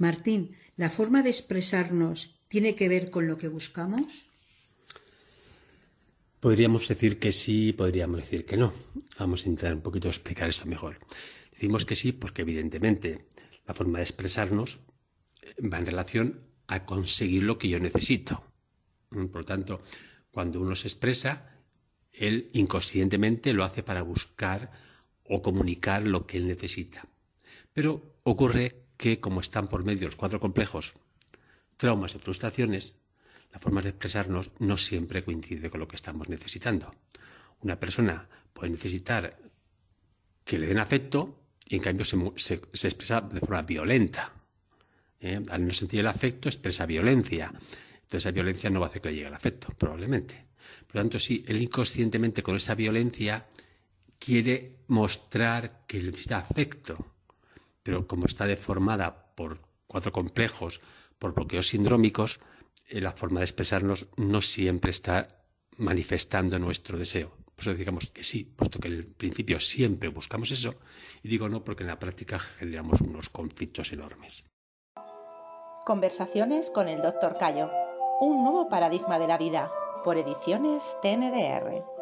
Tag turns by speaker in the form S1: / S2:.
S1: Martín, ¿la forma de expresarnos tiene que ver con lo que buscamos?
S2: Podríamos decir que sí, podríamos decir que no. Vamos a intentar un poquito explicar esto mejor. Decimos que sí porque evidentemente la forma de expresarnos va en relación a conseguir lo que yo necesito. Por lo tanto, cuando uno se expresa, él inconscientemente lo hace para buscar o comunicar lo que él necesita. Pero ocurre que como están por medio los cuatro complejos, traumas y frustraciones, la forma de expresarnos no siempre coincide con lo que estamos necesitando. Una persona puede necesitar que le den afecto y en cambio se, expresa de forma violenta. ¿eh? Al no sentir el afecto expresa violencia. Entonces esa violencia no va a hacer que le llegue el afecto, probablemente. Por lo tanto, sí, él inconscientemente con esa violencia quiere mostrar que necesita afecto, pero como está deformada por cuatro complejos, por bloqueos sindrómicos, eh, la forma de expresarnos no siempre está manifestando nuestro deseo. Por eso digamos que sí, puesto que en el principio siempre buscamos eso, y digo no porque en la práctica generamos unos conflictos enormes.
S3: Conversaciones con el Dr. Cayo, un nuevo paradigma de la vida, por ediciones TNDR.